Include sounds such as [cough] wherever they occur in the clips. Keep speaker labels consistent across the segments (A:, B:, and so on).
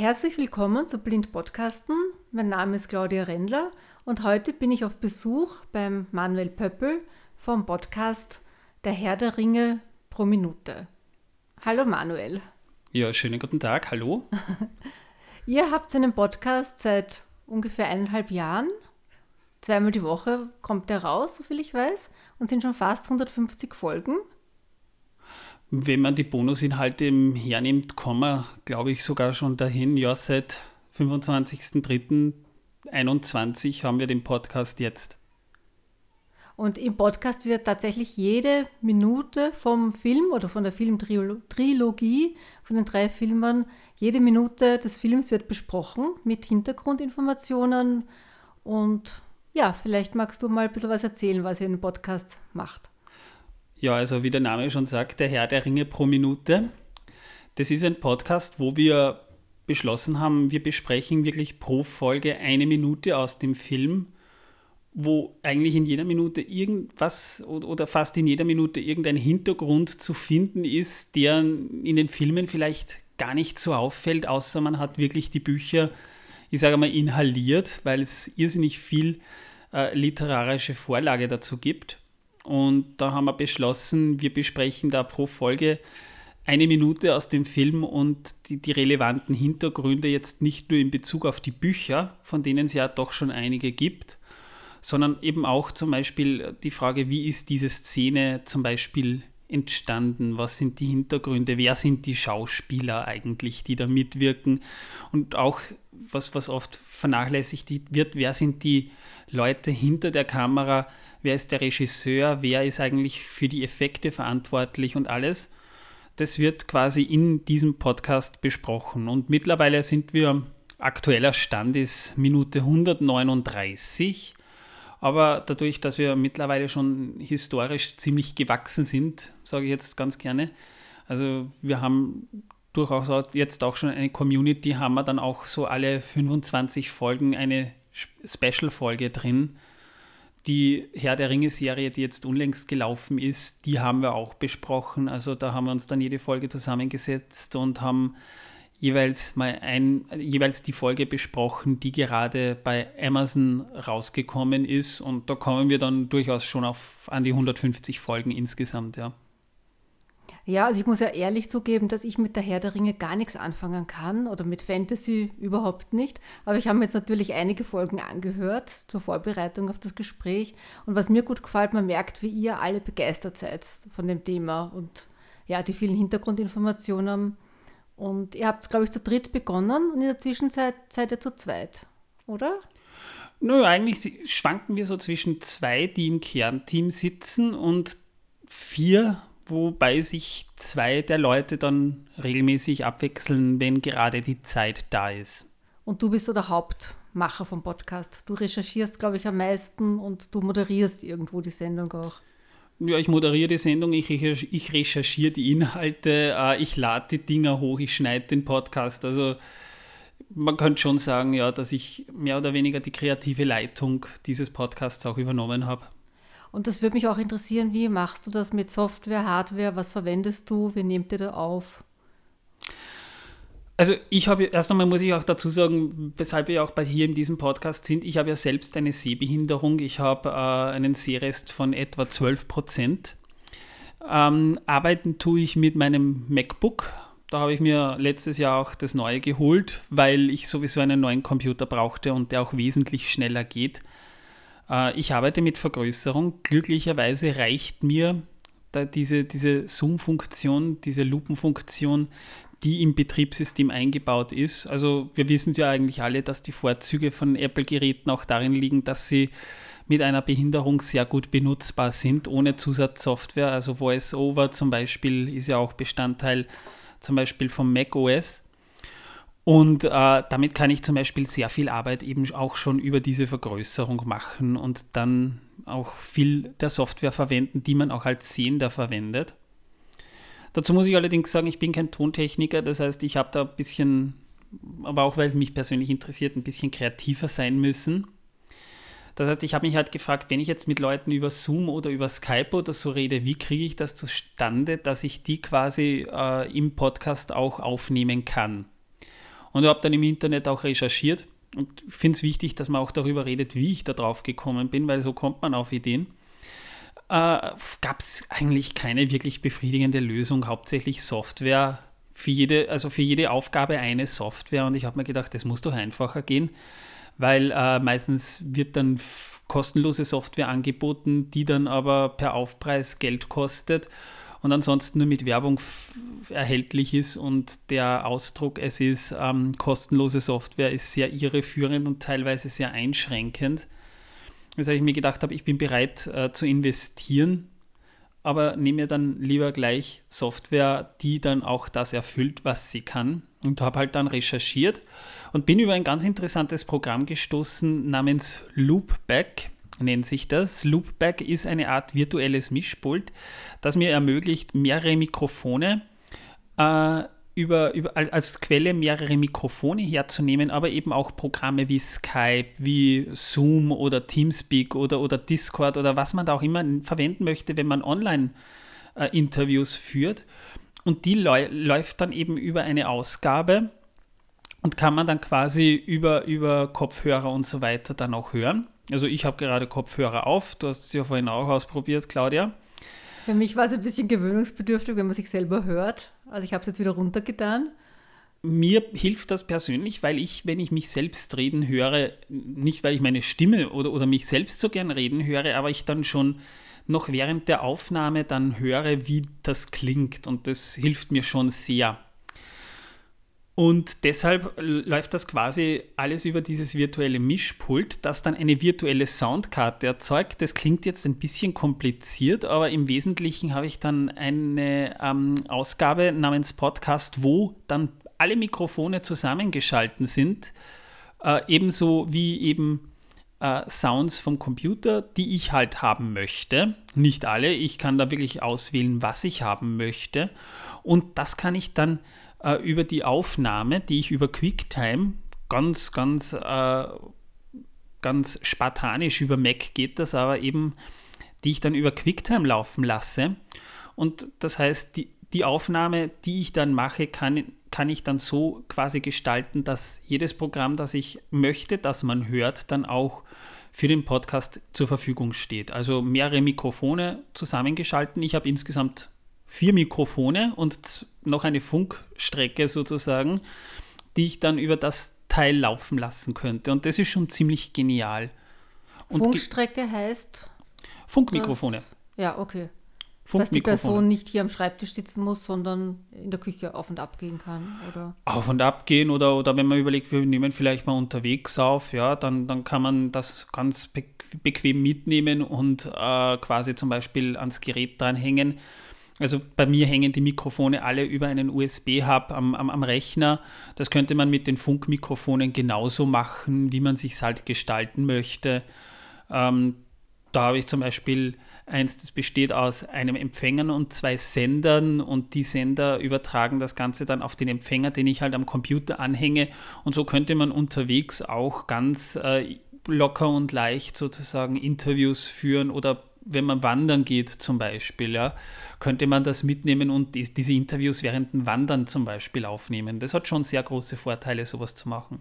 A: Herzlich willkommen zu Blind Podcasten. Mein Name ist Claudia Rendler und heute bin ich auf Besuch beim Manuel Pöppel vom Podcast Der Herr der Ringe pro Minute. Hallo Manuel.
B: Ja, schönen guten Tag, hallo. [laughs]
A: Ihr habt einen Podcast seit ungefähr eineinhalb Jahren. Zweimal die Woche kommt der raus, soviel ich weiß, und sind schon fast 150 Folgen.
B: Wenn man die Bonusinhalte hernimmt, kommen wir, glaube ich, sogar schon dahin. Ja, seit 25.03.21 haben wir den Podcast jetzt.
A: Und im Podcast wird tatsächlich jede Minute vom Film oder von der Filmtrilogie, von den drei Filmen, jede Minute des Films wird besprochen mit Hintergrundinformationen. Und ja, vielleicht magst du mal ein bisschen was erzählen, was ihr in dem Podcast macht.
B: Ja, also wie der Name schon sagt, der Herr der Ringe pro Minute. Das ist ein Podcast, wo wir beschlossen haben, wir besprechen wirklich pro Folge eine Minute aus dem Film, wo eigentlich in jeder Minute irgendwas oder fast in jeder Minute irgendein Hintergrund zu finden ist, der in den Filmen vielleicht gar nicht so auffällt, außer man hat wirklich die Bücher, ich sage mal, inhaliert, weil es irrsinnig viel äh, literarische Vorlage dazu gibt. Und da haben wir beschlossen, wir besprechen da pro Folge eine Minute aus dem Film und die, die, relevanten Hintergründe jetzt nicht nur in Bezug auf die Bücher, von denen es ja doch schon einige gibt, sondern eben auch zum Beispiel die Frage, wie ist diese Szene zum Beispiel entstanden? Was sind die Hintergründe? Wer sind die Schauspieler eigentlich, die da mitwirken? Und auch, was, was oft vernachlässigt wird, wer sind die Leute hinter der Kamera? wer ist der Regisseur, wer ist eigentlich für die Effekte verantwortlich und alles. Das wird quasi in diesem Podcast besprochen. Und mittlerweile sind wir, aktueller Stand ist Minute 139. Aber dadurch, dass wir mittlerweile schon historisch ziemlich gewachsen sind, sage ich jetzt ganz gerne, also wir haben durchaus jetzt auch schon eine Community, haben wir dann auch so alle 25 Folgen eine Special-Folge drin die Herr der Ringe-Serie, die jetzt unlängst gelaufen ist, die haben wir auch besprochen. Also da haben wir uns dann jede Folge zusammengesetzt und haben jeweils mal ein, jeweils die Folge besprochen, die gerade bei Amazon rausgekommen ist. Und da kommen wir dann durchaus schon auf an die 150 Folgen insgesamt, ja.
A: Ja, also ich muss ja ehrlich zugeben, dass ich mit der Herr der Ringe gar nichts anfangen kann oder mit Fantasy überhaupt nicht. Aber ich habe mir jetzt natürlich einige Folgen angehört zur Vorbereitung auf das Gespräch. Und was mir gut gefällt, man merkt, wie ihr alle begeistert seid von dem Thema und ja, die vielen Hintergrundinformationen. Und ihr habt, glaube ich, zu dritt begonnen und in der Zwischenzeit seid ihr zu zweit, oder?
B: Nö, eigentlich schwanken wir so zwischen zwei, die im Kernteam sitzen und vier wobei sich zwei der Leute dann regelmäßig abwechseln, wenn gerade die Zeit da ist.
A: Und du bist so der Hauptmacher vom Podcast. Du recherchierst, glaube ich, am meisten und du moderierst irgendwo die Sendung auch.
B: Ja, ich moderiere die Sendung, ich, ich recherchiere die Inhalte, äh, ich lade die Dinger hoch, ich schneide den Podcast. Also man könnte schon sagen, ja, dass ich mehr oder weniger die kreative Leitung dieses Podcasts auch übernommen habe.
A: Und das würde mich auch interessieren, wie machst du das mit Software, Hardware? Was verwendest du? Wie nehmt ihr da auf?
B: Also ich habe, erst einmal muss ich auch dazu sagen, weshalb wir auch bei hier in diesem Podcast sind, ich habe ja selbst eine Sehbehinderung. Ich habe äh, einen Sehrest von etwa 12 Prozent. Ähm, arbeiten tue ich mit meinem MacBook. Da habe ich mir letztes Jahr auch das neue geholt, weil ich sowieso einen neuen Computer brauchte und der auch wesentlich schneller geht. Äh, ich arbeite mit Vergrößerung. Glücklicherweise reicht mir diese, diese Zoom-Funktion, diese Lupenfunktion, die im Betriebssystem eingebaut ist. Also wir wissen ja eigentlich alle, dass die Vorzüge von Apple-Geräten auch darin liegen, dass sie mit einer Behinderung sehr gut benutzbar sind, ohne Zusatzsoftware. Also VoiceOver zum Beispiel ist ja auch Bestandteil zum Beispiel vom Mac OS. Und äh, damit kann ich zum Beispiel sehr viel Arbeit eben auch schon über diese Vergrößerung machen und dann auch viel der Software verwenden, die man auch als Sehender verwendet. Dazu muss ich allerdings sagen, ich bin kein Tontechniker, das heißt, ich habe da ein bisschen, aber auch weil es mich persönlich interessiert, ein bisschen kreativer sein müssen. Das heißt, ich habe mich halt gefragt, wenn ich jetzt mit Leuten über Zoom oder über Skype oder so rede, wie kriege ich das zustande, dass ich die quasi äh, im Podcast auch aufnehmen kann? Und habe dann im Internet auch recherchiert und finde es wichtig, dass man auch darüber redet, wie ich da drauf gekommen bin, weil so kommt man auf Ideen. Äh, Gab es eigentlich keine wirklich befriedigende Lösung, hauptsächlich Software. Für jede, also für jede Aufgabe eine Software und ich habe mir gedacht, das muss doch einfacher gehen, weil äh, meistens wird dann kostenlose Software angeboten, die dann aber per Aufpreis Geld kostet und ansonsten nur mit Werbung erhältlich ist und der Ausdruck, es ist ähm, kostenlose Software, ist sehr irreführend und teilweise sehr einschränkend. Weshalb ich mir gedacht habe, ich bin bereit äh, zu investieren, aber nehme mir dann lieber gleich Software, die dann auch das erfüllt, was sie kann. Und habe halt dann recherchiert und bin über ein ganz interessantes Programm gestoßen namens Loopback nennt sich das. Loopback ist eine Art virtuelles Mischpult, das mir ermöglicht, mehrere Mikrofone äh, über, über, als Quelle mehrere Mikrofone herzunehmen, aber eben auch Programme wie Skype, wie Zoom oder Teamspeak oder, oder Discord oder was man da auch immer verwenden möchte, wenn man Online-Interviews äh, führt. Und die läuft dann eben über eine Ausgabe und kann man dann quasi über, über Kopfhörer und so weiter dann auch hören. Also ich habe gerade Kopfhörer auf, du hast es ja vorhin auch ausprobiert, Claudia.
A: Für mich war es ein bisschen gewöhnungsbedürftig, wenn man sich selber hört. Also ich habe es jetzt wieder runtergetan.
B: Mir hilft das persönlich, weil ich, wenn ich mich selbst reden höre, nicht weil ich meine Stimme oder, oder mich selbst so gern reden höre, aber ich dann schon noch während der Aufnahme dann höre, wie das klingt. Und das hilft mir schon sehr. Und deshalb läuft das quasi alles über dieses virtuelle Mischpult, das dann eine virtuelle Soundkarte erzeugt. Das klingt jetzt ein bisschen kompliziert, aber im Wesentlichen habe ich dann eine ähm, Ausgabe namens Podcast, wo dann alle Mikrofone zusammengeschalten sind, äh, ebenso wie eben äh, Sounds vom Computer, die ich halt haben möchte. Nicht alle, ich kann da wirklich auswählen, was ich haben möchte. Und das kann ich dann äh, über die Aufnahme, die ich über QuickTime ganz, ganz, äh, ganz spartanisch über Mac geht das, aber eben, die ich dann über QuickTime laufen lasse. Und das heißt, die, die Aufnahme, die ich dann mache, kann, kann ich dann so quasi gestalten, dass jedes Programm, das ich möchte, das man hört, dann auch für den Podcast zur Verfügung steht. Also mehrere Mikrofone zusammengeschalten. Ich habe insgesamt vier Mikrofone und noch eine Funkstrecke sozusagen, die ich dann über das Teil laufen lassen könnte. Und das ist schon ziemlich genial.
A: Und Funkstrecke heißt?
B: Funkmikrofone.
A: Das, ja, okay. Dass die Person nicht hier am Schreibtisch sitzen muss, sondern in der Küche auf und ab gehen kann, oder?
B: Auf und ab gehen oder, oder wenn man überlegt, wir nehmen vielleicht mal unterwegs auf, ja, dann, dann kann man das ganz be bequem mitnehmen und äh, quasi zum Beispiel ans Gerät dranhängen also bei mir hängen die Mikrofone alle über einen USB-Hub am, am, am, Rechner. Das könnte man mit den Funkmikrofonen genauso machen, wie man sich halt gestalten möchte. Ähm, da habe ich zum Beispiel eins, das besteht aus einem Empfänger und zwei Sendern und die Sender übertragen das Ganze dann auf den Empfänger, den ich halt am Computer anhänge. Und so könnte man unterwegs auch ganz äh, locker und leicht sozusagen Interviews führen oder wenn man wandern geht zum Beispiel, ja, könnte man das mitnehmen und die, diese Interviews während dem Wandern zum Beispiel aufnehmen. Das hat schon sehr große Vorteile, sowas zu machen.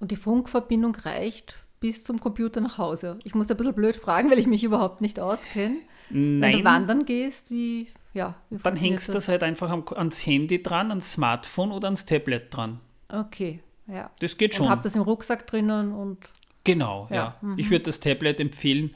A: Und die Funkverbindung reicht bis zum Computer nach Hause. Ich muss da ein bisschen blöd fragen, weil ich mich überhaupt nicht auskenne. Nein. Wenn du wandern gehst, wie, ja,
B: wie Dann hängst du das halt einfach ans Handy dran, ans Smartphone oder ans Tablet dran.
A: Okay, ja.
B: Das geht schon.
A: Und hab das im Rucksack drinnen und.
B: Genau, ja. ja. Mhm. Ich würde das Tablet empfehlen,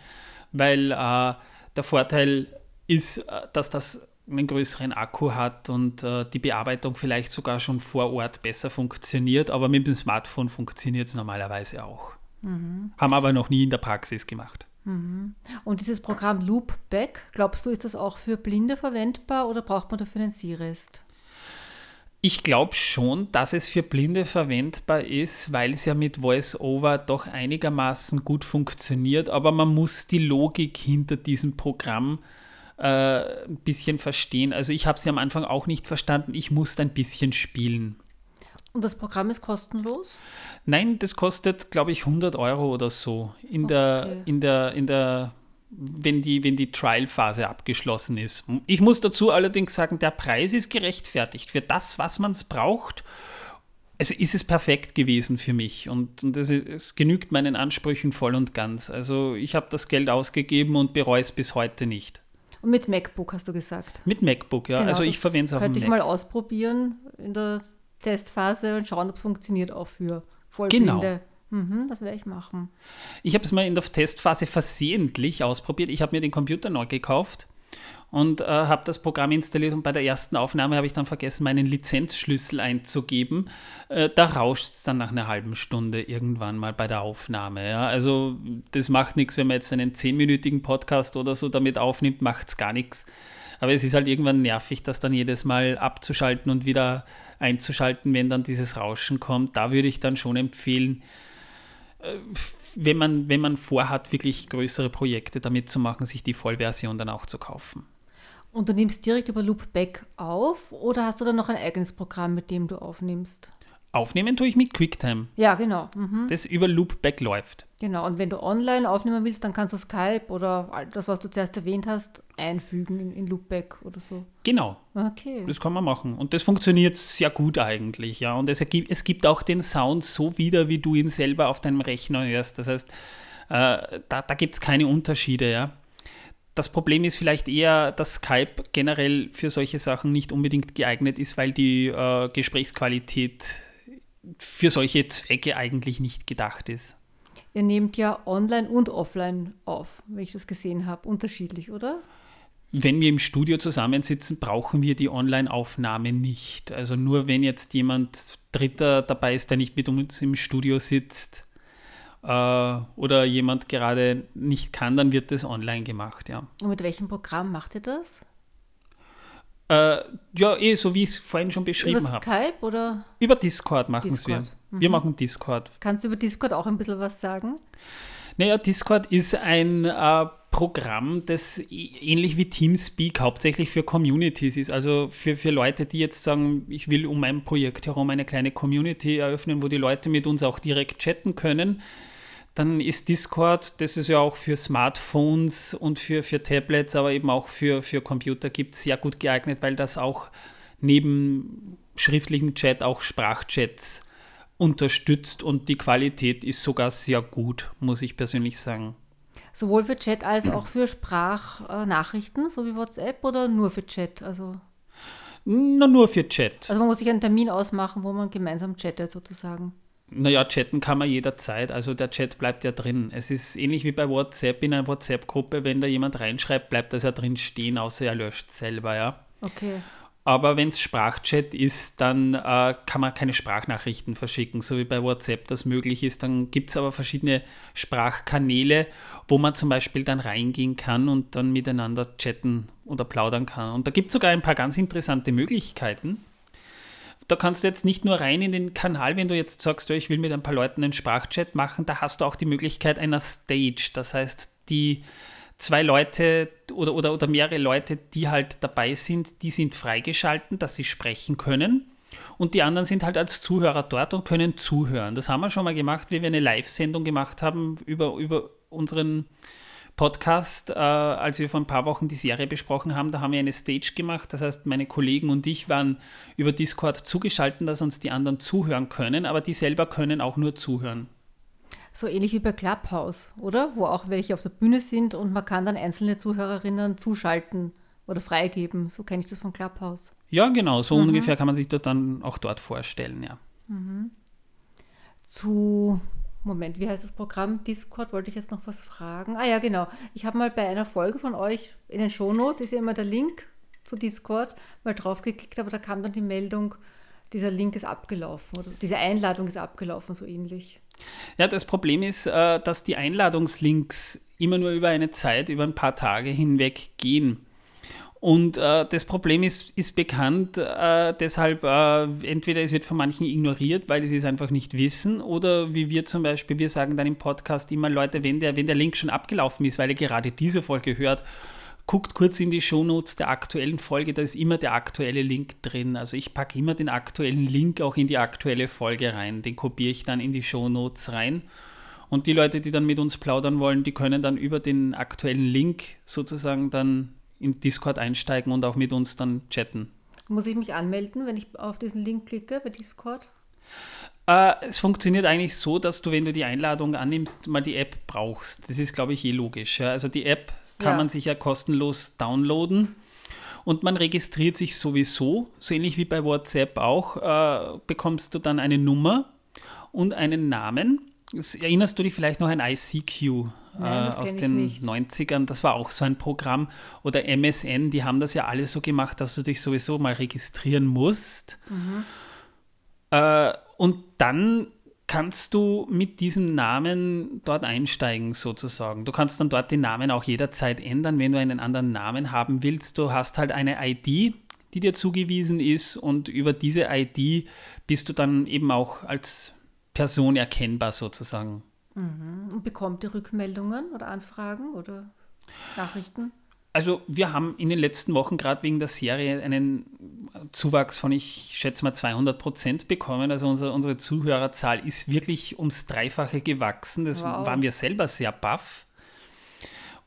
B: weil äh, der Vorteil ist, äh, dass das einen größeren Akku hat und äh, die Bearbeitung vielleicht sogar schon vor Ort besser funktioniert, aber mit dem Smartphone funktioniert es normalerweise auch. Mhm. Haben aber noch nie in der Praxis gemacht.
A: Mhm. Und dieses Programm Loopback, glaubst du, ist das auch für Blinde verwendbar oder braucht man dafür einen Seerest?
B: Ich glaube schon, dass es für Blinde verwendbar ist, weil es ja mit VoiceOver doch einigermaßen gut funktioniert, aber man muss die Logik hinter diesem Programm äh, ein bisschen verstehen. Also ich habe sie am Anfang auch nicht verstanden, ich musste ein bisschen spielen.
A: Und das Programm ist kostenlos?
B: Nein, das kostet, glaube ich, 100 Euro oder so in, okay. der, in, der, in der wenn die, wenn die Trial-Phase abgeschlossen ist. Ich muss dazu allerdings sagen, der Preis ist gerechtfertigt für das, was man es braucht also ist es perfekt gewesen für mich und, und es, es genügt meinen Ansprüchen voll und ganz. Also ich habe das Geld ausgegeben und bereue es bis heute nicht.
A: Und mit MacBook hast du gesagt.
B: Mit MacBook, ja. Genau, also ich verwende es dem
A: Könnte
B: ich
A: mal ausprobieren in der Testphase und schauen, ob es funktioniert auch für Vollblinde. Genau. Mhm, das werde ich machen.
B: Ich habe es mal in der Testphase versehentlich ausprobiert. Ich habe mir den Computer neu gekauft und äh, habe das Programm installiert und bei der ersten Aufnahme habe ich dann vergessen, meinen Lizenzschlüssel einzugeben. Äh, da rauscht es dann nach einer halben Stunde irgendwann mal bei der Aufnahme. Ja? Also das macht nichts, wenn man jetzt einen zehnminütigen Podcast oder so damit aufnimmt, macht es gar nichts. Aber es ist halt irgendwann nervig, das dann jedes Mal abzuschalten und wieder einzuschalten, wenn dann dieses Rauschen kommt. Da würde ich dann schon empfehlen, wenn man, wenn man vorhat, wirklich größere Projekte damit zu machen, sich die Vollversion dann auch zu kaufen.
A: Und du nimmst direkt über Loopback auf oder hast du dann noch ein eigenes Programm, mit dem du aufnimmst?
B: Aufnehmen tue ich mit QuickTime.
A: Ja, genau. Mhm.
B: Das über Loopback läuft.
A: Genau, und wenn du online aufnehmen willst, dann kannst du Skype oder das, was du zuerst erwähnt hast, einfügen in, in Loopback oder so.
B: Genau.
A: Okay.
B: Das kann man machen. Und das funktioniert sehr gut eigentlich, ja. Und es, ergibt, es gibt auch den Sound so wieder, wie du ihn selber auf deinem Rechner hörst. Das heißt, äh, da, da gibt es keine Unterschiede, ja. Das Problem ist vielleicht eher, dass Skype generell für solche Sachen nicht unbedingt geeignet ist, weil die äh, Gesprächsqualität für solche Zwecke eigentlich nicht gedacht ist.
A: Ihr nehmt ja online und offline auf, wenn ich das gesehen habe, unterschiedlich, oder?
B: Wenn wir im Studio zusammensitzen, brauchen wir die Online-Aufnahme nicht. Also nur wenn jetzt jemand Dritter dabei ist, der nicht mit uns im Studio sitzt äh, oder jemand gerade nicht kann, dann wird das online gemacht, ja.
A: Und mit welchem Programm macht ihr das?
B: Äh, ja, eh, so wie ich es vorhin schon beschrieben habe.
A: Über Skype oder?
B: Über Discord machen es wir. Mhm. Wir machen Discord.
A: Kannst du über Discord auch ein bisschen was sagen?
B: Naja, Discord ist ein äh, Programm, das ähnlich wie Teamspeak hauptsächlich für Communities ist. Also für, für Leute, die jetzt sagen, ich will um mein Projekt herum eine kleine Community eröffnen, wo die Leute mit uns auch direkt chatten können dann ist Discord, das ist ja auch für Smartphones und für, für Tablets, aber eben auch für, für Computer gibt, sehr gut geeignet, weil das auch neben schriftlichen Chat auch Sprachchats unterstützt und die Qualität ist sogar sehr gut, muss ich persönlich sagen.
A: Sowohl für Chat als auch für Sprachnachrichten, so wie WhatsApp oder nur für Chat? Also
B: Na, nur für Chat.
A: Also man muss sich einen Termin ausmachen, wo man gemeinsam chattet sozusagen.
B: Naja, chatten kann man jederzeit. Also der Chat bleibt ja drin. Es ist ähnlich wie bei WhatsApp in einer WhatsApp-Gruppe, wenn da jemand reinschreibt, bleibt das ja drin stehen, außer er löscht selber, ja.
A: Okay.
B: Aber wenn es Sprachchat ist, dann äh, kann man keine Sprachnachrichten verschicken, so wie bei WhatsApp das möglich ist. Dann gibt es aber verschiedene Sprachkanäle, wo man zum Beispiel dann reingehen kann und dann miteinander chatten oder plaudern kann. Und da gibt es sogar ein paar ganz interessante Möglichkeiten da kannst du jetzt nicht nur rein in den Kanal, wenn du jetzt sagst, ich will mit ein paar Leuten einen Sprachchat machen, da hast du auch die Möglichkeit einer Stage. Das heißt, die zwei Leute oder, oder, oder mehrere Leute, die halt dabei sind, die sind freigeschalten, dass sie sprechen können. Und die anderen sind halt als Zuhörer dort und können zuhören. Das haben wir schon mal gemacht, wie wir eine Live-Sendung gemacht haben über, über unseren Podcast, äh, als wir vor ein paar Wochen die Serie besprochen haben, da haben wir eine Stage gemacht. Das heißt, meine Kollegen und ich waren über Discord zugeschaltet, dass uns die anderen zuhören können, aber die selber können auch nur zuhören.
A: So ähnlich wie bei Clubhouse, oder? Wo auch welche auf der Bühne sind und man kann dann einzelne Zuhörerinnen zuschalten oder freigeben. So kenne ich das von Clubhouse.
B: Ja, genau, so mhm. ungefähr kann man sich das dann auch dort vorstellen, ja.
A: Mhm. Zu Moment, wie heißt das Programm? Discord, wollte ich jetzt noch was fragen. Ah ja, genau. Ich habe mal bei einer Folge von euch in den Shownotes, ist ja immer der Link zu Discord, mal draufgeklickt, aber da kam dann die Meldung, dieser Link ist abgelaufen oder diese Einladung ist abgelaufen, so ähnlich.
B: Ja, das Problem ist, äh, dass die Einladungslinks immer nur über eine Zeit, über ein paar Tage hinweg gehen. Und äh, das Problem ist, ist bekannt, äh, deshalb äh, entweder es wird von manchen ignoriert, weil sie es einfach nicht wissen, oder wie wir zum Beispiel, wir sagen dann im Podcast immer, Leute, wenn der, wenn der Link schon abgelaufen ist, weil ihr gerade diese Folge hört, guckt kurz in die Shownotes der aktuellen Folge, da ist immer der aktuelle Link drin. Also ich packe immer den aktuellen Link auch in die aktuelle Folge rein. Den kopiere ich dann in die Shownotes rein. Und die Leute, die dann mit uns plaudern wollen, die können dann über den aktuellen Link sozusagen dann in Discord einsteigen und auch mit uns dann chatten.
A: Muss ich mich anmelden, wenn ich auf diesen Link klicke bei Discord?
B: Äh, es funktioniert eigentlich so, dass du, wenn du die Einladung annimmst, mal die App brauchst. Das ist, glaube ich, eh logisch. Ja? Also die App kann
A: Ja.
B: man sich ja kostenlos downloaden. Und man registriert sich sowieso, so ähnlich wie bei WhatsApp auch, äh, bekommst du dann eine Nummer und einen Namen. Das, erinnerst du dich vielleicht noch an ICQ
A: Nein, das
B: aus den
A: nicht.
B: 90ern? Das war auch so ein Programm. Oder MSN, die haben das ja alle so gemacht, dass du dich sowieso mal registrieren musst. Äh, und dann kannst du mit diesem Namen dort einsteigen, sozusagen. Du kannst dann dort den Namen auch jederzeit ändern, wenn du einen anderen Namen haben willst. Du hast halt eine ID, die dir zugewiesen ist und über diese ID bist du dann eben auch als Person erkennbar, sozusagen.
A: Und bekommt ihr Rückmeldungen oder Anfragen oder Nachrichten?
B: Also wir haben in den letzten Wochen gerade wegen der Serie einen Zuwachs von, ich schätze mal, 200 Prozent bekommen. Also unsere, unsere Zuhörerzahl ist wirklich ums Dreifache gewachsen. Das
A: Wow.
B: waren wir selber sehr baff.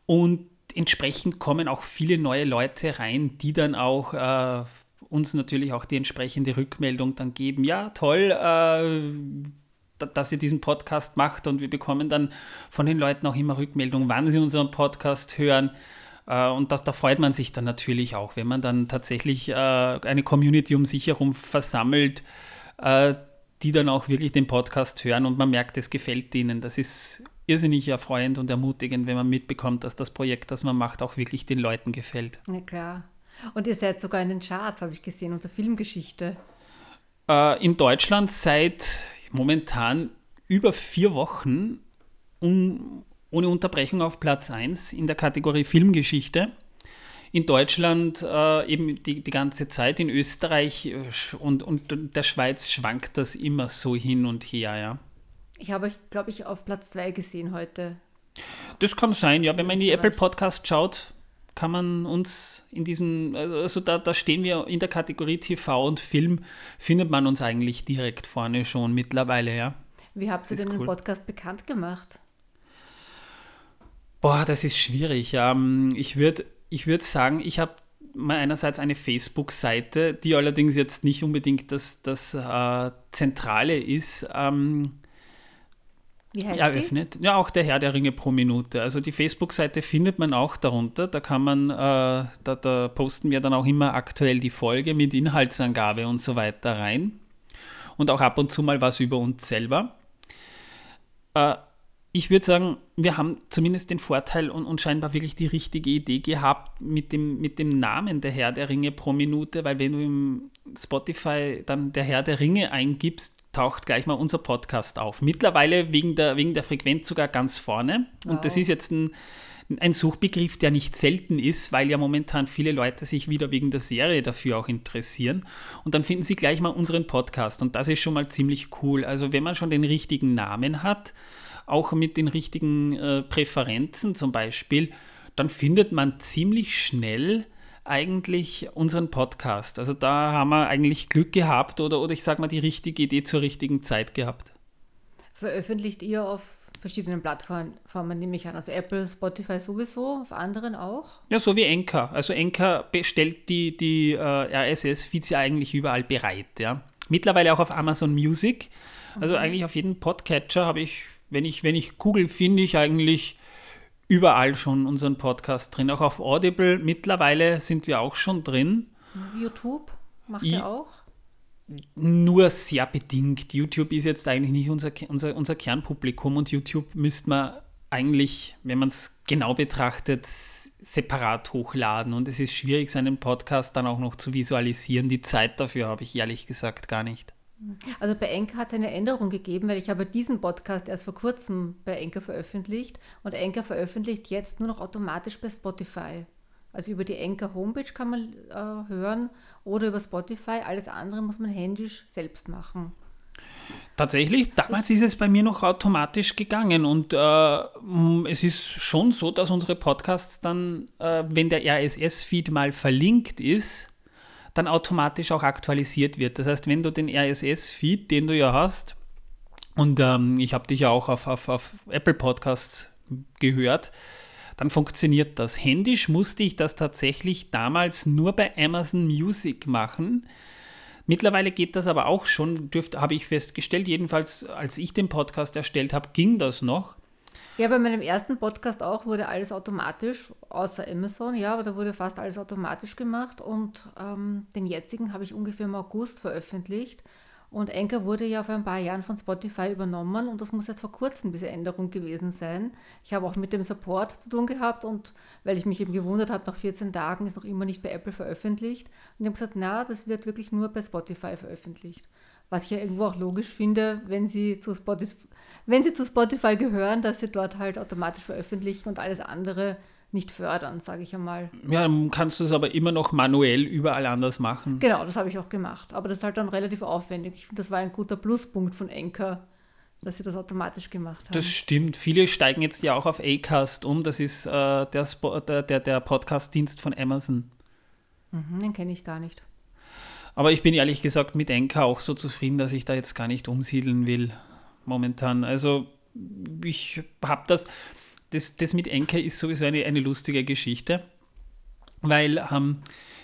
B: Und entsprechend kommen auch viele neue Leute rein, die dann auch äh, uns natürlich auch die entsprechende Rückmeldung dann geben. Ja, toll, äh, dass ihr diesen Podcast macht und wir bekommen dann von den Leuten auch immer Rückmeldungen, wann sie unseren Podcast hören. Äh, Und das, da freut man sich dann natürlich auch, wenn man dann tatsächlich äh, eine Community um sich herum versammelt, äh, die dann auch wirklich den Podcast hören und man merkt, es gefällt ihnen. Das ist irrsinnig erfreuend und ermutigend, wenn man mitbekommt, dass das Projekt, das man macht, auch wirklich den Leuten gefällt.
A: Ja, klar. Und ihr seid sogar in den Charts, habe ich gesehen, unter Filmgeschichte.
B: In Deutschland seit momentan über vier Wochen um, ohne Unterbrechung auf Platz 1 in der Kategorie Filmgeschichte. In Deutschland äh, eben die, die ganze Zeit, in Österreich äh, und, und der Schweiz schwankt das immer so hin und her, ja.
A: Ich habe euch, glaube ich, auf Platz 2 gesehen heute.
B: Das kann sein, ja. Wenn man in die. Apple Podcast schaut, kann man uns in diesem, also da, da stehen wir in der Kategorie TV und Film, findet man uns eigentlich direkt vorne schon mittlerweile, ja.
A: Wie habt ihr denn den
B: cool.
A: Podcast bekannt gemacht?
B: Boah, das ist schwierig. Ähm, ich würde ich würd sagen, ich habe mal einerseits eine Facebook-Seite, die allerdings jetzt nicht unbedingt das, das äh, Zentrale ist, ähm,
A: Wie heißt die?
B: eröffnet. Ja, auch der Herr der Ringe pro Minute. Also die Facebook-Seite findet man auch darunter. Da kann man, äh, da, da posten wir dann auch immer aktuell die Folge mit Inhaltsangabe und so weiter rein. Und auch ab und zu mal was über uns selber. Äh, ich würde sagen, wir haben zumindest den Vorteil und, und scheinbar wirklich die richtige Idee gehabt mit dem, mit dem Namen der Herr der Ringe pro Minute, weil wenn du im Spotify dann der Herr der Ringe eingibst, taucht gleich mal unser Podcast auf. Mittlerweile wegen der, wegen der Frequenz sogar ganz vorne. Und das
A: Wow.
B: ist jetzt ein, ein Suchbegriff, der nicht selten ist, weil ja momentan viele Leute sich wieder wegen der Serie dafür auch interessieren. Und dann finden sie gleich mal unseren Podcast. Und das ist schon mal ziemlich cool. Also wenn man schon den richtigen Namen hat, auch mit den richtigen äh, Präferenzen zum Beispiel, dann findet man ziemlich schnell eigentlich unseren Podcast. Also da haben wir eigentlich Glück gehabt oder, oder ich sage mal die richtige Idee zur richtigen Zeit gehabt.
A: Veröffentlicht ihr auf verschiedenen Plattformen, nehme ich an. Also Apple, Spotify sowieso, auf anderen auch?
B: Ja, so wie Enka. Also Enka bestellt die, die äh, RSS-Feeds ja eigentlich überall bereit. Ja. Mittlerweile auch auf Amazon Music. Also eigentlich auf jedem Podcatcher habe ich, wenn ich, wenn ich google, finde ich eigentlich überall schon unseren Podcast drin. Auch auf Audible mittlerweile sind wir auch schon drin.
A: YouTube macht
B: I-
A: ihr auch?
B: Nur sehr bedingt. YouTube ist jetzt eigentlich nicht unser, unser, unser Kernpublikum und YouTube müsste man eigentlich, wenn man es genau betrachtet, separat hochladen. Und es ist schwierig, seinen Podcast dann auch noch zu visualisieren. Die Zeit dafür habe ich ehrlich gesagt gar nicht.
A: Also bei Enker hat es eine Änderung gegeben, weil ich habe diesen Podcast erst vor kurzem bei Enker veröffentlicht und Enker veröffentlicht jetzt nur noch automatisch bei Spotify. Also über die Enker Homepage kann man äh, hören oder über Spotify. Alles andere muss man händisch selbst machen.
B: Tatsächlich, damals ist es bei mir noch automatisch gegangen und äh, es ist schon so, dass unsere Podcasts dann, äh, wenn der RSS-Feed mal verlinkt ist, dann automatisch auch aktualisiert wird. Das heißt, wenn du den RSS-Feed, den du ja hast, und ähm, ich habe dich ja auch auf, auf, auf Apple Podcasts gehört, dann funktioniert das. Händisch musste ich das tatsächlich damals nur bei Amazon Music machen. Mittlerweile geht das aber auch schon, habe ich festgestellt. Jedenfalls, als ich den Podcast erstellt habe, ging das noch.
A: Ja, bei meinem ersten Podcast auch wurde alles automatisch, außer Amazon, ja, aber da wurde fast alles automatisch gemacht und ähm, den jetzigen habe ich ungefähr im August veröffentlicht. Und Anchor wurde ja vor ein paar Jahren von Spotify übernommen und das muss jetzt vor kurzem diese Änderung gewesen sein. Ich habe auch mit dem Support zu tun gehabt und weil ich mich eben gewundert habe, nach 14 Tagen ist noch immer nicht bei Apple veröffentlicht. Und ich habe gesagt, na, das wird wirklich nur bei Spotify veröffentlicht. Was ich ja irgendwo auch logisch finde, wenn sie zu Spotify, wenn sie zu Spotify gehören, dass sie dort halt automatisch veröffentlichen und alles andere nicht fördern, sage ich einmal.
B: Ja, dann kannst du es aber immer noch manuell überall anders machen.
A: Genau, das habe ich auch gemacht. Aber das ist halt dann relativ aufwendig. Ich finde, das war ein guter Pluspunkt von Anchor, dass sie das automatisch gemacht haben.
B: Das stimmt. Viele steigen jetzt ja auch auf Acast um. Das ist äh, der, der, der Podcast-Dienst von Amazon.
A: Mhm, den kenne ich gar nicht.
B: Aber ich bin ehrlich gesagt mit Anchor auch so zufrieden, dass ich da jetzt gar nicht umsiedeln will momentan. Also ich habe das das, das mit Enke ist sowieso eine, eine lustige Geschichte, weil ähm,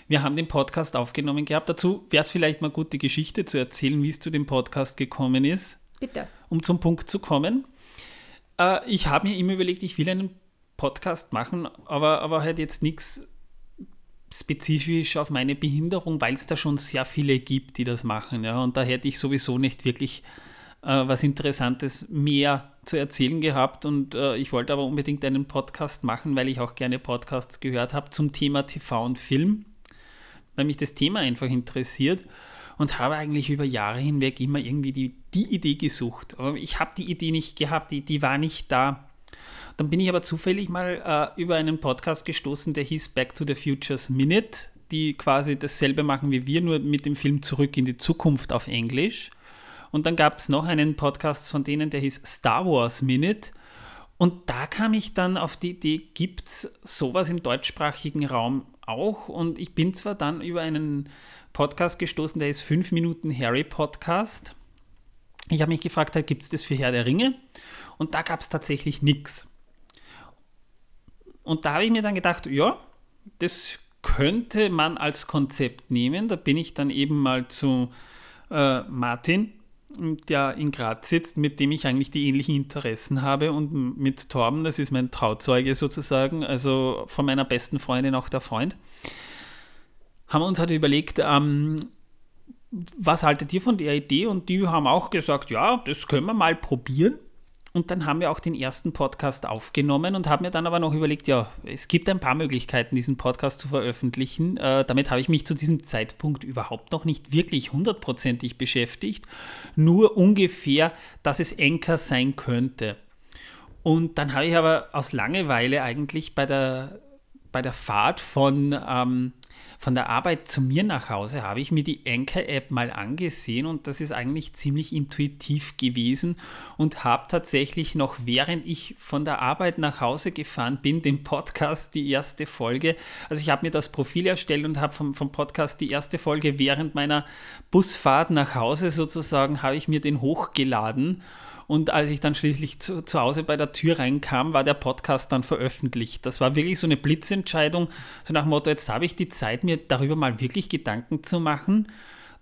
B: wir haben den Podcast aufgenommen gehabt. Dazu wäre es vielleicht mal gut, die Geschichte zu erzählen, wie es zu dem Podcast gekommen ist.
A: Bitte.
B: Um zum Punkt zu kommen. Äh, ich habe mir immer überlegt, ich will einen Podcast machen, aber, aber halt jetzt nichts spezifisch auf meine Behinderung, weil es da schon sehr viele gibt, die das machen. Ja? Und da hätte ich sowieso nicht wirklich äh, was Interessantes mehr zu erzählen gehabt und äh, ich wollte aber unbedingt einen Podcast machen, weil ich auch gerne Podcasts gehört habe zum Thema TV und Film, weil mich das Thema einfach interessiert und habe eigentlich über Jahre hinweg immer irgendwie die, die Idee gesucht. Aber ich habe die Idee nicht gehabt, die, die war nicht da. Dann bin ich aber zufällig mal äh, über einen Podcast gestoßen, der hieß Back to the Futures Minute, die quasi dasselbe machen wie wir, nur mit dem Film Zurück in die Zukunft auf Englisch. Und dann gab es noch einen Podcast von denen, der hieß Star Wars Minute. Und da kam ich dann auf die Idee, gibt es sowas im deutschsprachigen Raum auch? Und ich bin zwar dann über einen Podcast gestoßen, der ist 5 Minuten Harry Podcast. Ich habe mich gefragt, gibt es das für Herr der Ringe? Und da gab es tatsächlich nichts. Und da habe ich mir dann gedacht, ja, das könnte man als Konzept nehmen. Da bin ich dann eben mal zu äh, Martin der in Graz sitzt, mit dem ich eigentlich die ähnlichen Interessen habe und mit Torben, das ist mein Trauzeuge sozusagen, also von meiner besten Freundin auch der Freund, haben wir uns halt überlegt, ähm, was haltet ihr von der Idee? Und die haben auch gesagt, ja, das können wir mal probieren. Und dann haben wir auch den ersten Podcast aufgenommen und haben mir dann aber noch überlegt, ja, es gibt ein paar Möglichkeiten, diesen Podcast zu veröffentlichen. Äh, damit habe ich mich zu diesem Zeitpunkt überhaupt noch nicht wirklich hundertprozentig beschäftigt. Nur ungefähr, dass es Enker sein könnte. Und dann habe ich aber aus Langeweile eigentlich bei der, bei der Fahrt von ähm, von der Arbeit zu mir nach Hause habe ich mir die Anchor-App mal angesehen und das ist eigentlich ziemlich intuitiv gewesen und habe tatsächlich noch während ich von der Arbeit nach Hause gefahren bin, den Podcast, die erste Folge, also ich habe mir das Profil erstellt und habe vom, vom Podcast die erste Folge während meiner Busfahrt nach Hause sozusagen, habe ich mir den hochgeladen und als ich dann schließlich zu, zu Hause bei der Tür reinkam, war der Podcast dann veröffentlicht. Das war wirklich so eine Blitzentscheidung, so nach dem Motto, jetzt habe ich die Zeit, mir darüber mal wirklich Gedanken zu machen.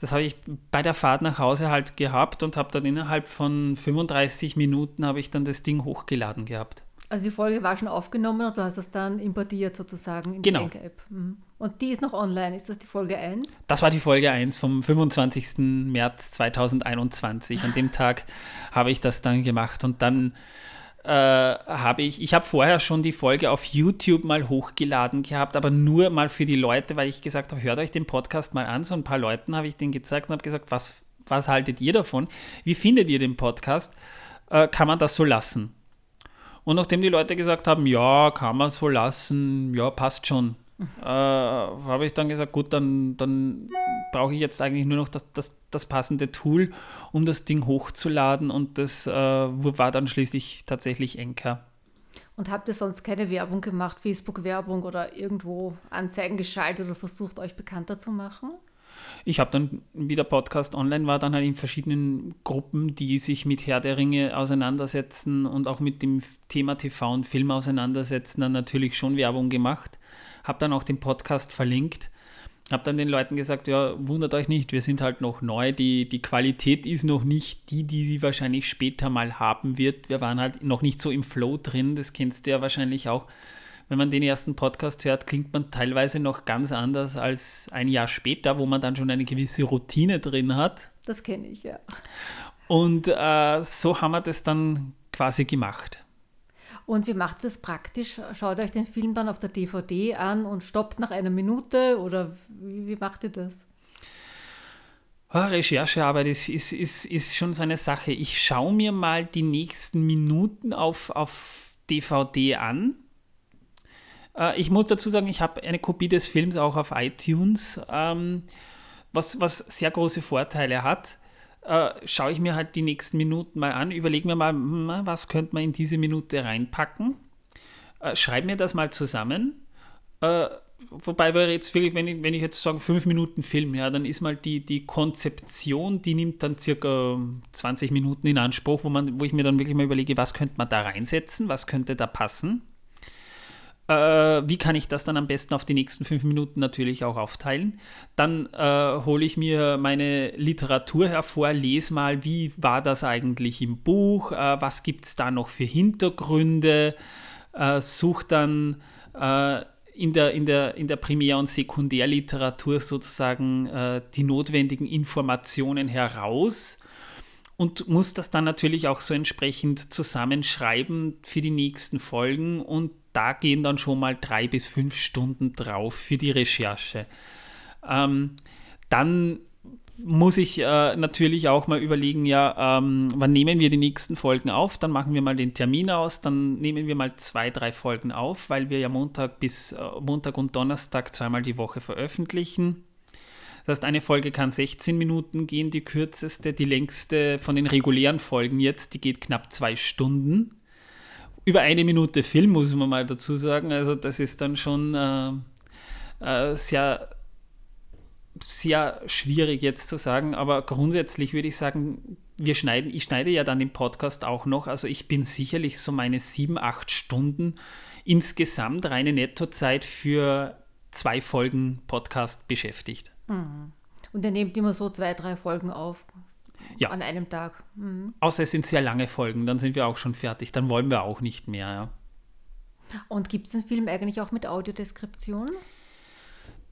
B: Das habe ich bei der Fahrt nach Hause halt gehabt und habe dann innerhalb von 35 Minuten habe ich dann das Ding hochgeladen gehabt.
A: Also die Folge war schon aufgenommen und du hast das dann importiert sozusagen in
B: genau.
A: die Anchor-App. Mhm. Und die ist noch online. Ist das die Folge 1?
B: Das war die Folge 1 vom 25. März 2021. An dem Tag habe ich das dann gemacht und dann äh, habe ich, ich habe vorher schon die Folge auf YouTube mal hochgeladen gehabt, aber nur mal für die Leute, weil ich gesagt habe, hört euch den Podcast mal an. So ein paar Leuten habe ich den gezeigt und habe gesagt, was, was haltet ihr davon? Wie findet ihr den Podcast? Äh, kann man das so lassen? Und nachdem die Leute gesagt haben, ja, kann man so lassen, ja, passt schon, äh, habe ich dann gesagt, gut, dann, dann brauche ich jetzt eigentlich nur noch das, das, das passende Tool, um das Ding hochzuladen und das äh, war dann schließlich tatsächlich Enker.
A: Und habt ihr sonst keine Werbung gemacht, Facebook-Werbung oder irgendwo Anzeigen geschaltet oder versucht, euch bekannter zu machen?
B: Ich habe dann, wie der Podcast online war, dann halt in verschiedenen Gruppen, die sich mit Herr der Ringe auseinandersetzen und auch mit dem Thema TV und Film auseinandersetzen, dann natürlich schon Werbung gemacht. Habe dann auch den Podcast verlinkt. habe dann den Leuten gesagt, ja, wundert euch nicht, wir sind halt noch neu, die, die Qualität ist noch nicht die, die sie wahrscheinlich später mal haben wird. Wir waren halt noch nicht so im Flow drin, das kennst du ja wahrscheinlich auch. Wenn man den ersten Podcast hört, klingt man teilweise noch ganz anders als ein Jahr später, wo man dann schon eine gewisse Routine drin hat.
A: Das kenne ich, ja.
B: Und äh, so haben wir das dann quasi gemacht.
A: Und wie macht das praktisch? Schaut euch den Film dann auf der DVD an und stoppt nach einer Minute oder wie, wie macht ihr das?
B: Oh, Recherchearbeit ist, ist, ist, ist schon so eine Sache. Ich schaue mir mal die nächsten Minuten auf, auf DVD an. Äh, ich muss dazu sagen, ich habe eine Kopie des Films auch auf iTunes, ähm, was, was sehr große Vorteile hat äh, schaue ich mir halt die nächsten Minuten mal an, überlege mir mal, hm, na, was könnte man in diese Minute reinpacken, äh, schreibe mir das mal zusammen. Äh, wobei wir jetzt wirklich, wenn ich, wenn ich jetzt sage, fünf Minuten Film, ja, dann ist mal die, die Konzeption, die nimmt dann circa 20 Minuten in Anspruch, wo, man, wo ich mir dann wirklich mal überlege, was könnte man da reinsetzen, was könnte da passen. Äh, wie kann ich das dann am besten auf die nächsten fünf Minuten natürlich auch aufteilen? Dann äh, hole ich mir meine Literatur hervor, lese mal, wie war das eigentlich im Buch, äh, was gibt es da noch für Hintergründe, äh, suche dann äh, in der, in, der, in der Primär- und Sekundärliteratur sozusagen äh, die notwendigen Informationen heraus und muss das dann natürlich auch so entsprechend zusammenschreiben für die nächsten Folgen und da gehen dann schon mal drei bis fünf Stunden drauf für die Recherche. Ähm, dann muss ich äh, natürlich auch mal überlegen, ja, ähm, wann nehmen wir die nächsten Folgen auf? Dann machen wir mal den Termin aus, dann nehmen wir mal zwei, drei Folgen auf, weil wir ja Montag bis äh, Montag und Donnerstag zweimal die Woche veröffentlichen. Das heißt, eine Folge kann 16 Minuten gehen, die kürzeste, die längste von den regulären Folgen jetzt, die geht knapp zwei Stunden über eine Minute Film, muss man mal dazu sagen. Also das ist dann schon äh, äh, sehr, sehr schwierig jetzt zu sagen. Aber grundsätzlich würde ich sagen, wir schneiden, ich schneide ja dann den Podcast auch noch. Also ich bin sicherlich so meine sieben, acht Stunden insgesamt reine Nettozeit für zwei Folgen Podcast beschäftigt.
A: Mhm. Und ihr nehmt immer so zwei, drei Folgen auf ja. an einem Tag. Mhm.
B: Außer es sind sehr lange Folgen, dann sind wir auch schon fertig. Dann wollen wir auch nicht mehr. Ja.
A: Und gibt es den Film eigentlich auch mit Audiodeskription?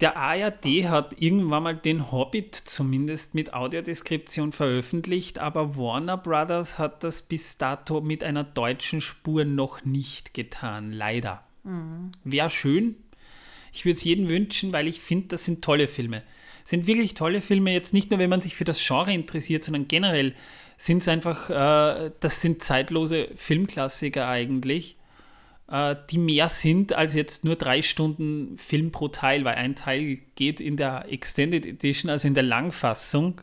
B: Der ARD hat irgendwann mal den Hobbit zumindest mit Audiodeskription veröffentlicht, aber Warner Brothers hat das bis dato mit einer deutschen Spur noch nicht getan, leider. Mhm. Wäre schön. Ich würde es jedem wünschen, weil ich finde, das sind tolle Filme sind wirklich tolle Filme, jetzt nicht nur, wenn man sich für das Genre interessiert, sondern generell sind es einfach, äh, das sind zeitlose Filmklassiker eigentlich, äh, die mehr sind als jetzt nur drei Stunden Film pro Teil, weil ein Teil geht in der Extended Edition, also in der Langfassung,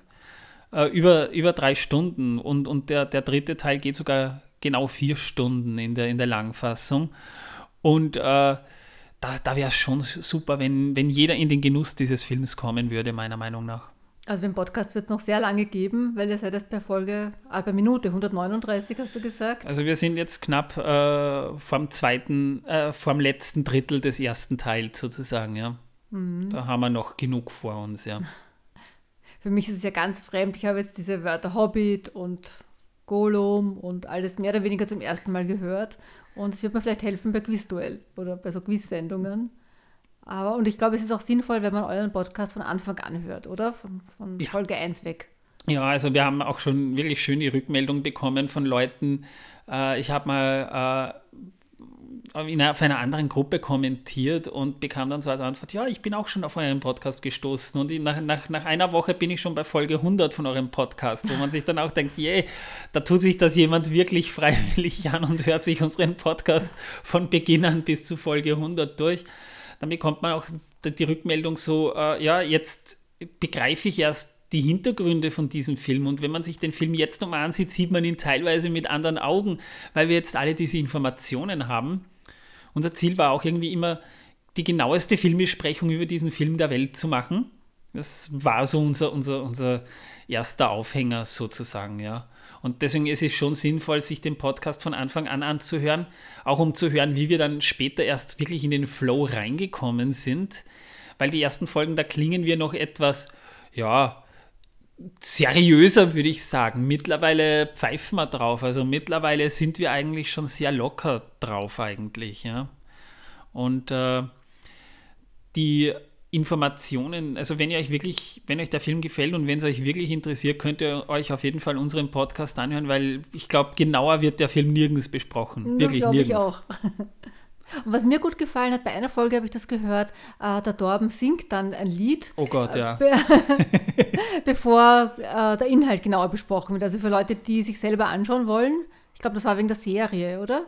B: äh, über, über drei Stunden und, und der, der dritte Teil geht sogar genau vier Stunden in der, in der Langfassung. Und äh, da, da wäre es schon super, wenn, wenn jeder in den Genuss dieses Films kommen würde, meiner Meinung nach.
A: Also den Podcast wird es noch sehr lange geben, weil ihr seid erst bei Folge, ah, bei Minute 139, hast du gesagt.
B: Also wir sind jetzt knapp äh, vom zweiten, äh, vom letzten Drittel des ersten Teils sozusagen, ja. Mhm. Da haben wir noch genug vor uns, ja. [laughs]
A: Für mich ist es ja ganz fremd. Ich habe jetzt diese Wörter Hobbit und Gollum und alles mehr oder weniger zum ersten Mal gehört. Und es wird mir vielleicht helfen bei Quizduell oder bei so Quiz-Sendungen. Aber, und ich glaube, es ist auch sinnvoll, wenn man euren Podcast von Anfang an hört, oder? Von, von ja. Folge 1 weg.
B: Ja, also wir haben auch schon wirklich schöne Rückmeldungen bekommen von Leuten. Äh, ich habe mal äh, in einer, auf einer anderen Gruppe kommentiert und bekam dann so als Antwort, ja, ich bin auch schon auf euren Podcast gestoßen und nach, nach, nach einer Woche bin ich schon bei Folge 100 von eurem Podcast, wo man sich dann auch denkt, je, da tut sich das jemand wirklich freiwillig an und hört sich unseren Podcast von Beginn an bis zu Folge 100 durch. Dann bekommt man auch die Rückmeldung so, äh, ja, jetzt begreife ich erst die Hintergründe von diesem Film. Und wenn man sich den Film jetzt nochmal ansieht, sieht man ihn teilweise mit anderen Augen, weil wir jetzt alle diese Informationen haben. Unser Ziel war auch irgendwie immer, die genaueste Filmbesprechung über diesen Film der Welt zu machen. Das war so unser, unser, unser erster Aufhänger sozusagen, ja. Und deswegen ist es schon sinnvoll, sich den Podcast von Anfang an anzuhören, auch um zu hören, wie wir dann später erst wirklich in den Flow reingekommen sind. weil die ersten Folgen, da klingen wir noch etwas, ja, seriöser, würde ich sagen. Mittlerweile pfeifen wir drauf. Also mittlerweile sind wir eigentlich schon sehr locker drauf eigentlich, ja. Und äh, die Informationen, also wenn ihr euch wirklich, wenn euch der Film gefällt und wenn es euch wirklich interessiert, könnt ihr euch auf jeden Fall unseren Podcast anhören, weil ich glaube, genauer wird der Film nirgends besprochen.
A: Das wirklich nirgends. Ich auch. [laughs] Und was mir gut gefallen hat, bei einer Folge habe ich das gehört, äh, der Torben singt dann ein Lied.
B: Oh Gott, ja.
A: Be [laughs] bevor äh, der Inhalt genauer besprochen wird. Also für Leute, die sich selber anschauen wollen. Ich glaube, das war wegen der Serie, oder?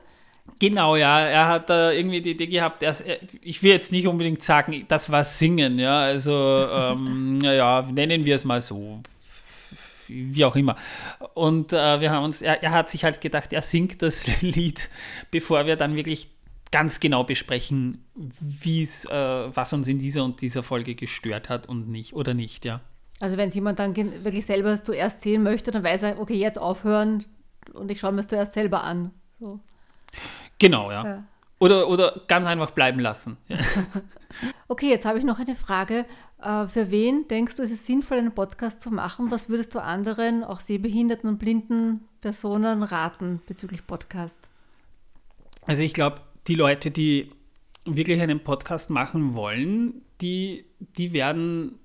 B: Genau, ja. Er hat da irgendwie die Idee gehabt, er, ich will jetzt nicht unbedingt sagen, das war Singen, ja. Also, ähm, [laughs] naja, nennen wir es mal so. Wie auch immer. Und äh, wir haben uns, er, er, hat sich halt gedacht, er singt das [laughs] Lied, bevor wir dann wirklich ganz genau besprechen, wie es, äh, was uns in dieser und dieser Folge gestört hat und nicht oder nicht, ja.
A: Also wenn es jemand dann wirklich selber zuerst sehen möchte, dann weiß er, okay, jetzt aufhören und ich schaue mir es zuerst selber an. So.
B: Genau, ja. ja. Oder, oder ganz einfach bleiben lassen. [laughs]
A: okay, jetzt habe ich noch eine Frage. Äh, für wen denkst du, ist es sinnvoll, einen Podcast zu machen? Was würdest du anderen, auch sehbehinderten und blinden Personen raten bezüglich Podcast?
B: Also ich glaube, die Leute, die wirklich einen Podcast machen wollen, die, die werden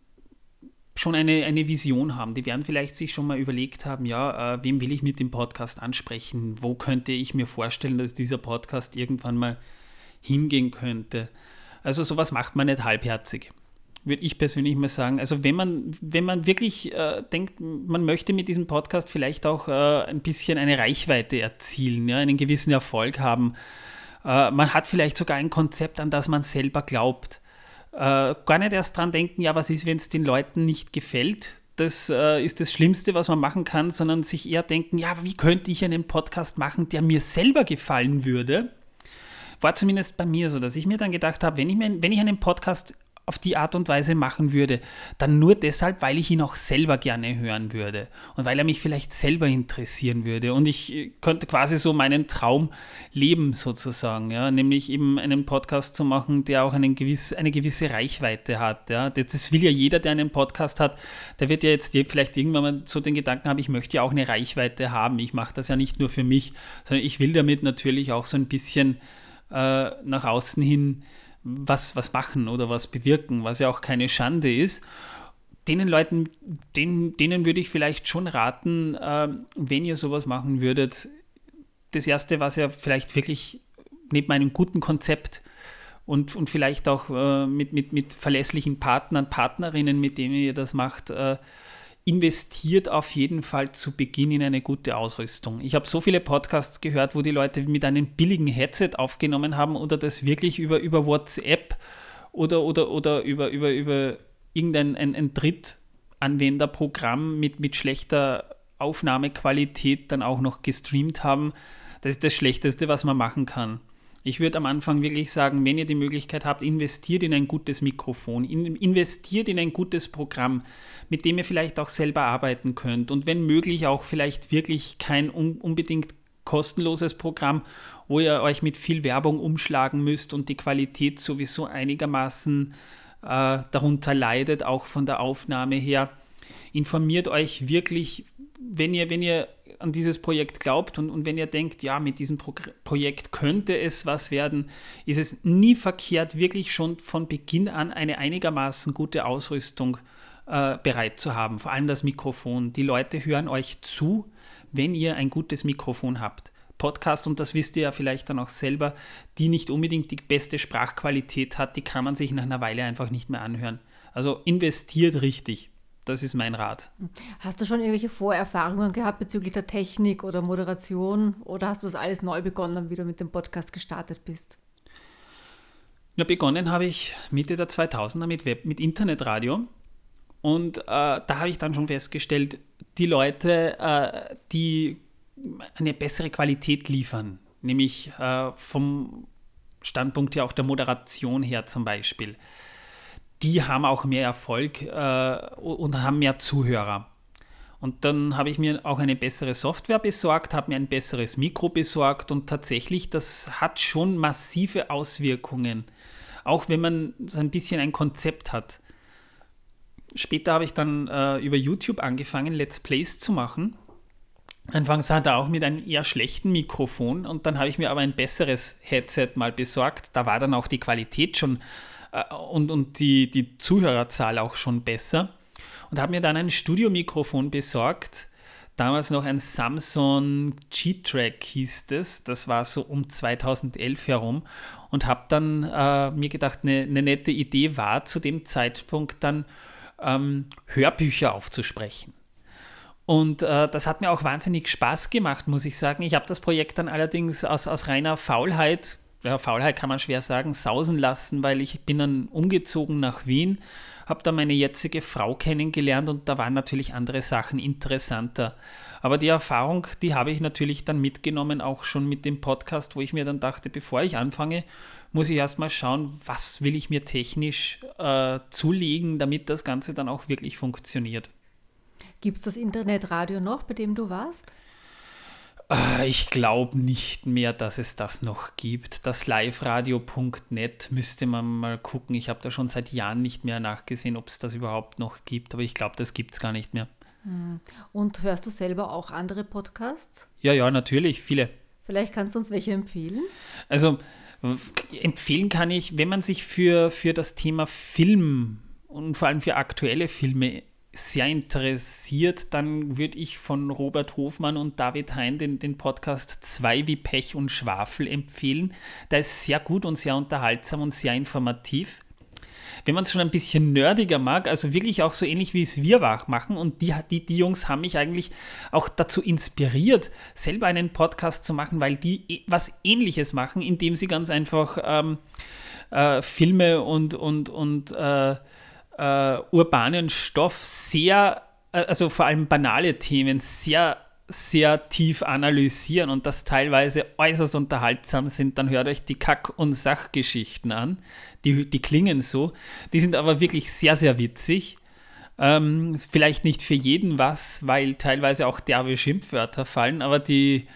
B: schon eine, eine Vision haben. Die werden vielleicht sich schon mal überlegt haben, ja, äh, wem will ich mit dem Podcast ansprechen? Wo könnte ich mir vorstellen, dass dieser Podcast irgendwann mal hingehen könnte? Also sowas macht man nicht halbherzig, würde ich persönlich mal sagen. Also wenn man, wenn man wirklich äh, denkt, man möchte mit diesem Podcast vielleicht auch äh, ein bisschen eine Reichweite erzielen, ja, einen gewissen Erfolg haben. Äh, man hat vielleicht sogar ein Konzept, an das man selber glaubt äh, gar nicht erst dran denken, ja, was ist, wenn es den Leuten nicht gefällt? Das äh, ist das Schlimmste, was man machen kann, sondern sich eher denken, ja, wie könnte ich einen Podcast machen, der mir selber gefallen würde? War zumindest bei mir so, dass ich mir dann gedacht habe, wenn ich, wenn ich einen Podcast auf die Art und Weise machen würde, dann nur deshalb, weil ich ihn auch selber gerne hören würde und weil er mich vielleicht selber interessieren würde. Und ich äh, könnte quasi so meinen Traum leben sozusagen, ja, nämlich eben einen Podcast zu machen, der auch einen gewiss, eine gewisse Reichweite hat, ja. Das will ja jeder, der einen Podcast hat, der wird ja jetzt vielleicht irgendwann mal so den Gedanken haben, ich möchte ja auch eine Reichweite haben, ich mache das ja nicht nur für mich, sondern ich will damit natürlich auch so ein bisschen äh, nach außen hin was, was machen oder was bewirken, was ja auch keine Schande ist. Denen Leuten, denen, denen würde ich vielleicht schon raten, äh, wenn ihr sowas machen würdet, das Erste, was ihr vielleicht wirklich neben einem guten Konzept und, und vielleicht auch äh, mit, mit, mit verlässlichen Partnern, Partnerinnen, mit denen ihr das macht, äh, investiert auf jeden Fall zu Beginn in eine gute Ausrüstung. Ich habe so viele Podcasts gehört, wo die Leute mit einem billigen Headset aufgenommen haben oder das wirklich über, über WhatsApp oder, oder, oder über, über, über irgendein ein, ein Drittanwenderprogramm mit, mit schlechter Aufnahmequalität dann auch noch gestreamt haben. Das ist das Schlechteste, was man machen kann. Ich würde am Anfang wirklich sagen, wenn ihr die Möglichkeit habt, investiert in ein gutes Mikrofon, investiert in ein gutes Programm, mit dem ihr vielleicht auch selber arbeiten könnt und wenn möglich auch vielleicht wirklich kein unbedingt kostenloses Programm, wo ihr euch mit viel Werbung umschlagen müsst und die Qualität sowieso einigermaßen äh, darunter leidet, auch von der Aufnahme her. Informiert euch wirklich, wenn ihr, wenn ihr an dieses Projekt glaubt und, und wenn ihr denkt, ja, mit diesem Pro Projekt könnte es was werden, ist es nie verkehrt, wirklich schon von Beginn an eine einigermaßen gute Ausrüstung äh, bereit zu haben. Vor allem das Mikrofon. Die Leute hören euch zu, wenn ihr ein gutes Mikrofon habt. Podcast, und das wisst ihr ja vielleicht dann auch selber, die nicht unbedingt die beste Sprachqualität hat, die kann man sich nach einer Weile einfach nicht mehr anhören. Also investiert richtig. Das ist mein Rat.
A: Hast du schon irgendwelche Vorerfahrungen gehabt bezüglich der Technik oder Moderation oder hast du das alles neu begonnen, wie du mit dem Podcast gestartet bist?
B: Ja, begonnen habe ich Mitte der 2000er mit, Web, mit Internetradio und äh, da habe ich dann schon festgestellt, die Leute, äh, die eine bessere Qualität liefern, nämlich äh, vom Standpunkt her auch der Moderation her zum Beispiel, die haben auch mehr Erfolg äh, und haben mehr Zuhörer. Und dann habe ich mir auch eine bessere Software besorgt, habe mir ein besseres Mikro besorgt und tatsächlich, das hat schon massive Auswirkungen auch wenn man so ein bisschen ein Konzept hat. Später habe ich dann äh, über YouTube angefangen, Let's Plays zu machen. Anfangs hat er auch mit einem eher schlechten Mikrofon und dann habe ich mir aber ein besseres Headset mal besorgt. Da war dann auch die Qualität schon und, und die, die Zuhörerzahl auch schon besser. Und habe mir dann ein Studiomikrofon besorgt. Damals noch ein Samsung G-Track hieß es. Das war so um 2011 herum. Und habe dann äh, mir gedacht, eine, eine nette Idee war zu dem Zeitpunkt dann ähm, Hörbücher aufzusprechen. Und äh, das hat mir auch wahnsinnig Spaß gemacht, muss ich sagen. Ich habe das Projekt dann allerdings aus, aus reiner Faulheit, ja, Faulheit kann man schwer sagen, sausen lassen, weil ich bin dann umgezogen nach Wien, habe da meine jetzige Frau kennengelernt und da waren natürlich andere Sachen interessanter. Aber die Erfahrung, die habe ich natürlich dann mitgenommen, auch schon mit dem Podcast, wo ich mir dann dachte, bevor ich anfange, muss ich erstmal schauen, was will ich mir technisch äh, zulegen, damit das Ganze dann auch wirklich funktioniert.
A: Gibt es das Internetradio noch, bei dem du warst?
B: Äh, ich glaube nicht mehr, dass es das noch gibt. Das liveradio.net müsste man mal gucken. Ich habe da schon seit Jahren nicht mehr nachgesehen, ob es das überhaupt noch gibt, aber ich glaube, das gibt es gar nicht mehr.
A: Hm. Und hörst du selber auch andere Podcasts?
B: Ja, ja, natürlich, viele.
A: Vielleicht kannst du uns welche empfehlen?
B: Also empfehlen kann ich, wenn man sich für, für das Thema Film und vor allem für aktuelle Filme sehr interessiert, dann würde ich von Robert Hofmann und David Hein den, den Podcast 2 wie Pech und Schwafel empfehlen. Der ist sehr gut und sehr unterhaltsam und sehr informativ. Wenn man es schon ein bisschen nerdiger mag, also wirklich auch so ähnlich wie es wir machen, und die, die, die Jungs haben mich eigentlich auch dazu inspiriert, selber einen Podcast zu machen, weil die was ähnliches machen, indem sie ganz einfach ähm, äh, Filme und, und, und äh, äh, urbanen Stoff sehr, äh, also vor allem banale Themen, sehr, sehr tief analysieren und das teilweise äußerst unterhaltsam sind, dann hört euch die Kack- und Sachgeschichten an. Die, die klingen so. Die sind aber wirklich sehr, sehr witzig. Ähm, vielleicht nicht für jeden was, weil teilweise auch derbe Schimpfwörter fallen, aber die,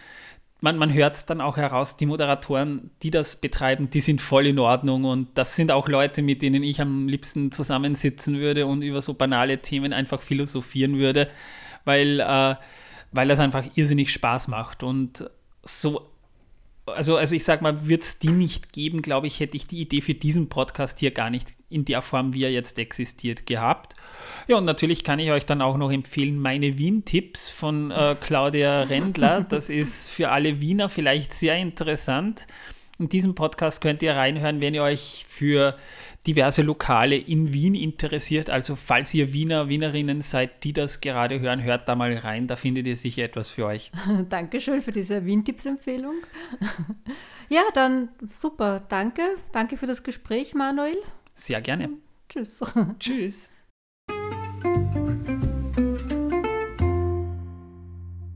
B: man, man hört es dann auch heraus, die Moderatoren, die das betreiben, die sind voll in Ordnung und das sind auch Leute, mit denen ich am liebsten zusammensitzen würde und über so banale Themen einfach philosophieren würde, weil, äh, weil das einfach irrsinnig Spaß macht. Und so also, also ich sag mal, wird es die nicht geben, glaube ich, hätte ich die Idee für diesen Podcast hier gar nicht in der Form, wie er jetzt existiert, gehabt. Ja, und natürlich kann ich euch dann auch noch empfehlen, meine Wien-Tipps von äh, Claudia Rendler. [laughs] Das ist für alle Wiener vielleicht sehr interessant. In diesem Podcast könnt ihr reinhören, wenn ihr euch für diverse Lokale in Wien interessiert. Also falls ihr Wiener, Wienerinnen seid, die das gerade hören, hört da mal rein, da findet ihr sicher etwas für euch. [laughs]
A: Dankeschön für diese Wien-Tipps-Empfehlung. [laughs] ja, dann super, danke. Danke für das Gespräch, Manuel.
B: Sehr gerne.
A: Tschüss.
B: Tschüss. [laughs]